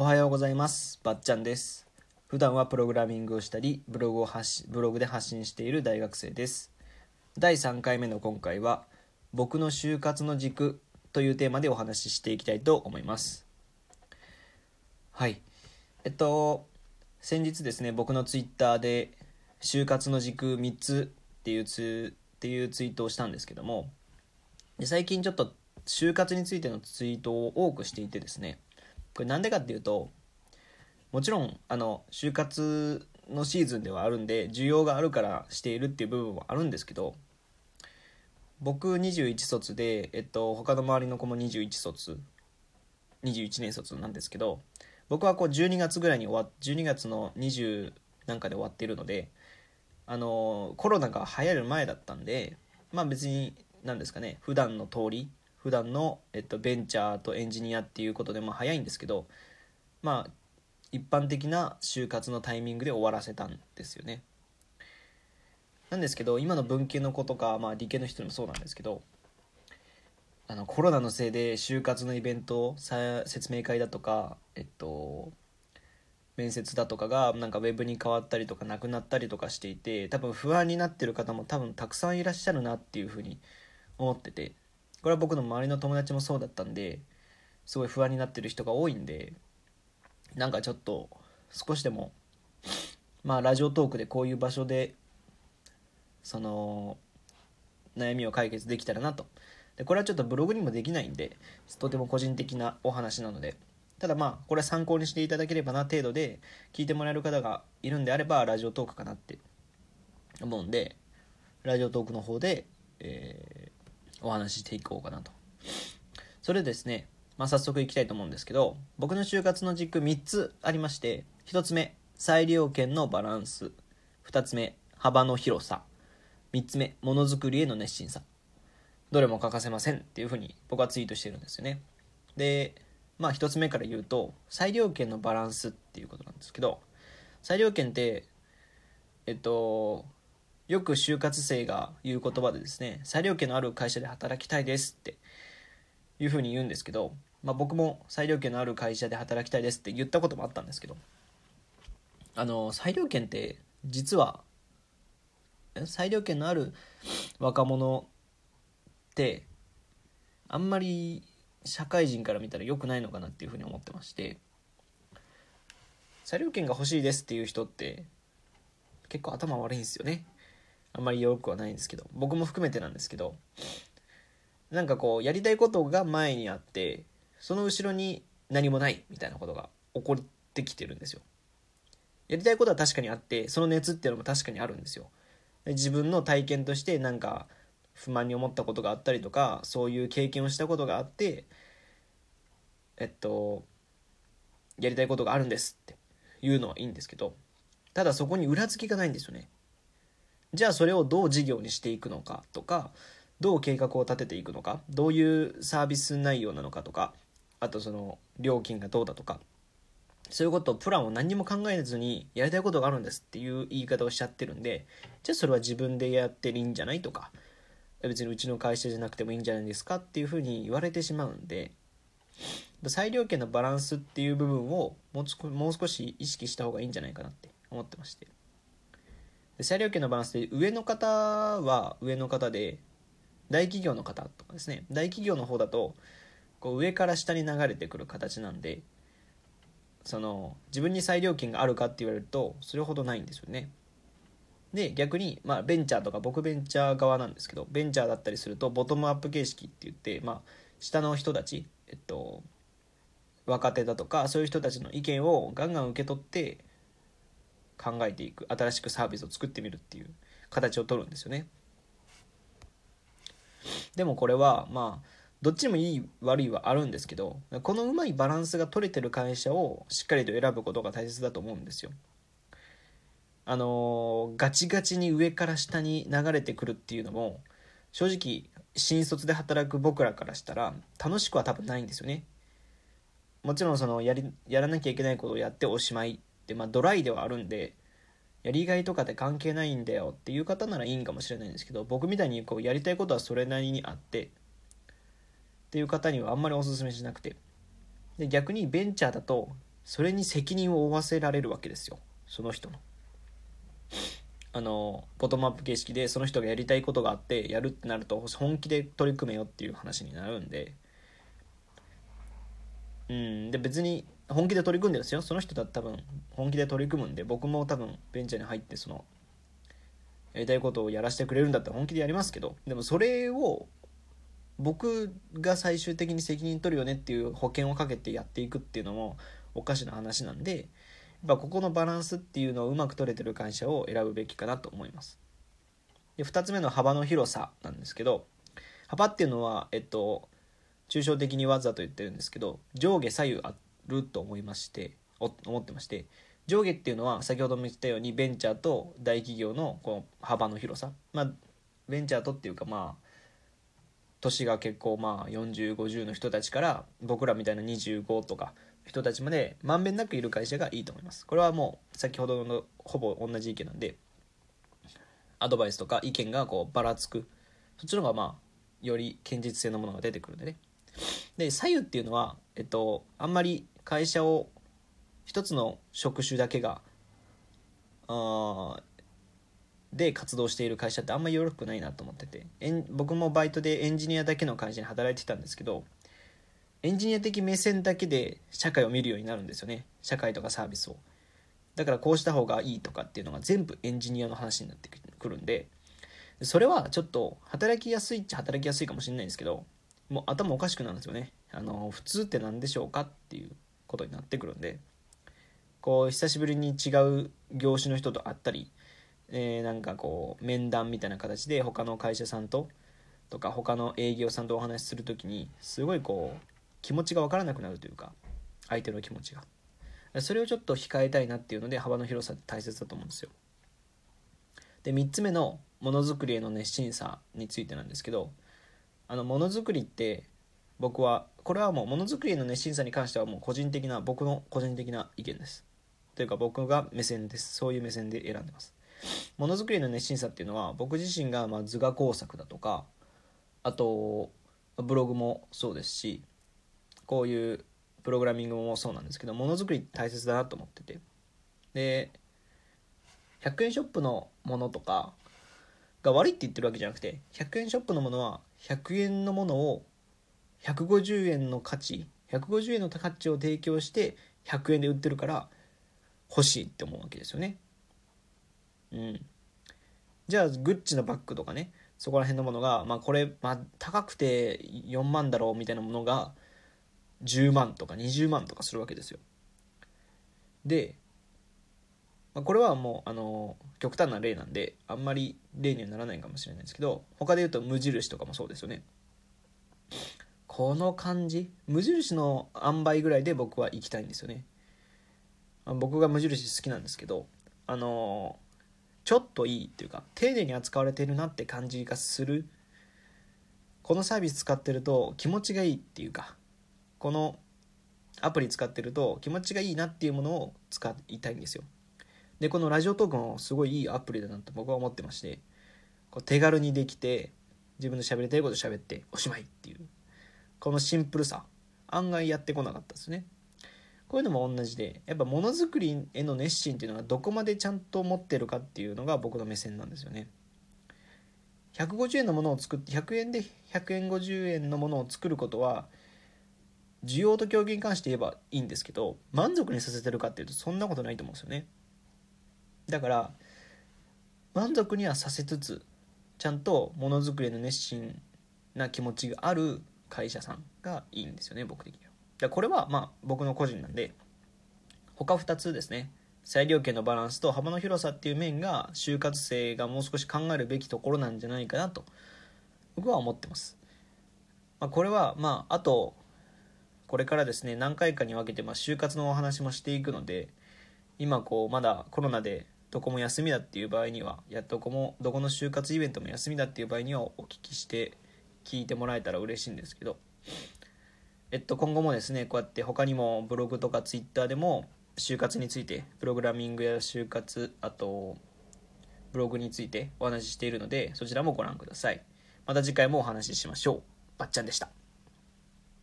おはようございます。ばっちゃんです。普段はプログラミングをしたり、ブログを発しブログで発信している大学生です。第3回目の今回は、僕の就活の軸というテーマでお話ししていきたいと思います。はい。えっと、先日ですね、僕のツイッターで、就活の軸3つっていうツっていうツイートをしたんですけども、で最近ちょっと就活についてのツイートを多くしていてですね、これなんでかっていうともちろんあの就活のシーズンではあるんで需要があるからしているっていう部分はあるんですけど僕21卒で、えっと、他の周りの子も21卒21年卒なんですけど僕はこう12月ぐらいに終わっ12月の20なんかで終わっているのであのコロナが流行る前だったんでまあ別に何ですかね普段の通り普段のえっとベンチャーとエンジニアっていうことでまあ早いんですけどまあ一般的な就活のタイミングで終わらせたんですよね。なんですけど今の文系の子とか、まあ、理系の人もそうなんですけどあのコロナのせいで就活のイベントさ説明会だとかえっと面接だとかがなんかウェブに変わったりとかなくなったりとかしていて多分不安になってる方も多分たくさんいらっしゃるなっていうふうに思ってて。これは僕の周りの友達もそうだったんですごい不安になってる人が多いんでなんかちょっと少しでもまあラジオトークでこういう場所でその悩みを解決できたらなと。でこれはちょっとブログにもできないんでとても個人的なお話なので。ただまあこれは参考にしていただければな程度で聞いてもらえる方がいるんであればラジオトークかなって思うんでラジオトークの方で、えーお話ししていこうかなと。それでですね、まあ、早速いきたいと思うんですけど僕の就活の軸3つありまして1つ目裁量権のバランス。2つ目幅の広さ。3つ目ものづくりへの熱心さ。どれも欠かせませんっていうふうに僕はツイートしてるんですよね。でまあ1つ目から言うと裁量権のバランスっていうことなんですけど裁量権ってえっとよく就活生が言う言葉でですね裁量権のある会社で働きたいですっていうふうに言うんですけど、まあ、僕も裁量権のある会社で働きたいですって言ったこともあったんですけどあの裁量権って実は裁量権のある若者ってあんまり社会人から見たら良くないのかなっていうふうに思ってまして裁量権が欲しいですっていう人って結構頭悪いんですよね。あんまり良くはないんですけど僕も含めてなんですけどなんかこうやりたいことが前にあってその後ろに何もないみたいなことが起こってきてるんですよ。やりたいことは確かにあってその熱っていうのも確かにあるんですよ。自分の体験としてなんか不満に思ったことがあったりとかそういう経験をしたことがあってえっとやりたいことがあるんですっていうのはいいんですけどただそこに裏付きがないんですよね。じゃあそれをどう事業にしていくのかとかどう計画を立てていくのかどういうサービス内容なのかとかあとその料金がどうだとかそういうことをプランを何にも考えずにやりたいことがあるんですっていう言い方をしちゃってるんでじゃあそれは自分でやっていいんじゃないとか別にうちの会社じゃなくてもいいんじゃないですかっていうふうに言われてしまうんで裁量権のバランスっていう部分をもう少し意識した方がいいんじゃないかなって思ってまして。裁量権のバランスで上の方は上の方で大企業の方とかですね。大企業の方だとこう上から下に流れてくる形なんでその自分に裁量権があるかって言われるとそれほどないんですよね。で逆に、まあ、ベンチャーとか僕ベンチャー側なんですけどベンチャーだったりするとボトムアップ形式って言って、まあ、下の人たち、えっと、若手だとかそういう人たちの意見をガンガン受け取って考えていく新しくサービスを作ってみるっていう形を取るんですよね。でもこれはまあどっちもいい悪いはあるんですけどこのうまいバランスが取れてる会社をしっかりと選ぶことが大切だと思うんですよ。あのガチガチに上から下に流れてくるっていうのも正直新卒で働く僕らからしたら楽しくは多分ないんですよね。もちろんそのやりやらなきゃいけないことをやっておしまいまあドライではあるんでやりがいとかって関係ないんだよっていう方ならいいんかもしれないんですけど僕みたいにこうやりたいことはそれなりにあってっていう方にはあんまりおすすめしなくて。で逆にベンチャーだとそれに責任を負わせられるわけですよ。その人の。あのボトムアップ形式でその人がやりたいことがあってやるってなると本気で取り組めよっていう話になるんで。うんで別に本気で取り組んでるんですよ。その人だ多分本気で取り組むんで僕も多分ベンチャーに入ってそのやりたいことをやらせてくれるんだったら本気でやりますけどでもそれを僕が最終的に責任取るよねっていう保険をかけてやっていくっていうのもおかしな話なんでやっぱここのバランスっていうのをうまく取れてる会社を選ぶべきかなと思います。で2つ目の幅の広さなんですけど幅っていうのはえっと抽象的にわざと言ってるんですけど上下左右あってると思いまして思ってまして上下っていうのは先ほども言ったようにベンチャーと大企業のこの幅の広さ。まあベンチャーとっていうかまあ年が結構まあ4050の人たちから僕らみたいな25とか人たちまでまんべんなくいる会社がいいと思います。これはもう先ほどのほぼ同じ意見なんでアドバイスとか意見がこうばらつく。そっちの方がまあより堅実性のものが出てくるんでね。で左右っていうのはえっとあんまり会社を一つの職種だけがあで活動している会社ってあんまりよろしくないなと思ってて。僕もバイトでエンジニアだけの会社に働いてたんですけどエンジニア的目線だけで社会を見るようになるんですよね。社会とかサービスを。だからこうした方がいいとかっていうのが全部エンジニアの話になってくるんで。それはちょっと働きやすいっちゃ働きやすいかもしれないんですけどもう頭おかしくなるんですよね。あの普通って何でしょうかっていうことになってくるんでこう久しぶりに違う業種の人と会ったりえー、なんかこう面談みたいな形で他の会社さんととか他の営業さんとお話しする時にすごいこう気持ちが分からなくなるというか相手の気持ちが。それをちょっと控えたいなっていうので幅の広さって大切だと思うんですよ。で3つ目のものづくりへの熱心さについてなんですけどあのものづくりって僕はこれはもうものづくりの熱心さに関してはもう個人的な僕の個人的な意見です。というか僕が目線です。そういう目線で選んでます。ものづくりの熱心さっていうのは僕自身がま図画工作だとかあとブログもそうですしこういうプログラミングもそうなんですけどものづくり大切だなと思ってて。で100円ショップのものとかが悪いって言ってるわけじゃなくて100円ショップのものは100円のものを150円の価値150円の価値を提供して100円で売ってるから欲しいって思うわけですよね。うん。じゃあ、グッチのバッグとかね、そこら辺のものが、まあこれ、まあ高くて4万だろうみたいなものが、10万とか20万とかするわけですよ。で、まあ、これはもう、あの、極端な例なんで、あんまり例にはならないかもしれないですけど、他で言うと無印とかもそうですよね。この感じ、無印の塩梅ぐらいで僕は行きたいんですよね。僕が無印好きなんですけど、あのちょっといいっていうか丁寧に扱われてるなって感じがする。このサービス使ってると気持ちがいいっていうかこのアプリ使ってると気持ちがいいなっていうものを使いたいんですよ。でこのラジオトークもすごいいいアプリだなと僕は思ってましてこう手軽にできて自分の喋りたいこと喋っておしまいっていう。このシンプルさ案外やってこなかったですね。こういうのも同じでやっぱものづくりへの熱心っていうのはどこまでちゃんと持ってるかっていうのが僕の目線なんですよね。150円のものを作って100円で100円50円のものを作ることは需要と供給に関して言えばいいんですけど満足にさせてるかっていうとそんなことないと思うんですよね。だから満足にはさせつつちゃんとものづくりへの熱心な気持ちがある会社さんがいいんですよね僕的には。でこれはまあ僕の個人なんで他2つですね。裁量権のバランスと幅の広さっていう面が就活生がもう少し考えるべきところなんじゃないかなと僕は思ってます、まあ、これはまああとこれからですね何回かに分けてまあ就活のお話もしていくので今こうまだコロナでどこも休みだっていう場合にはやどこもどこの就活イベントも休みだっていう場合にはお聞きして聞いてもらえたら嬉しいんですけど。えっと、今後もですねこうやって他にもブログとかツイッターでも就活についてプログラミングや就活あとブログについてお話ししているのでそちらもご覧ください。また次回もお話ししましょう。ばっちゃんでした。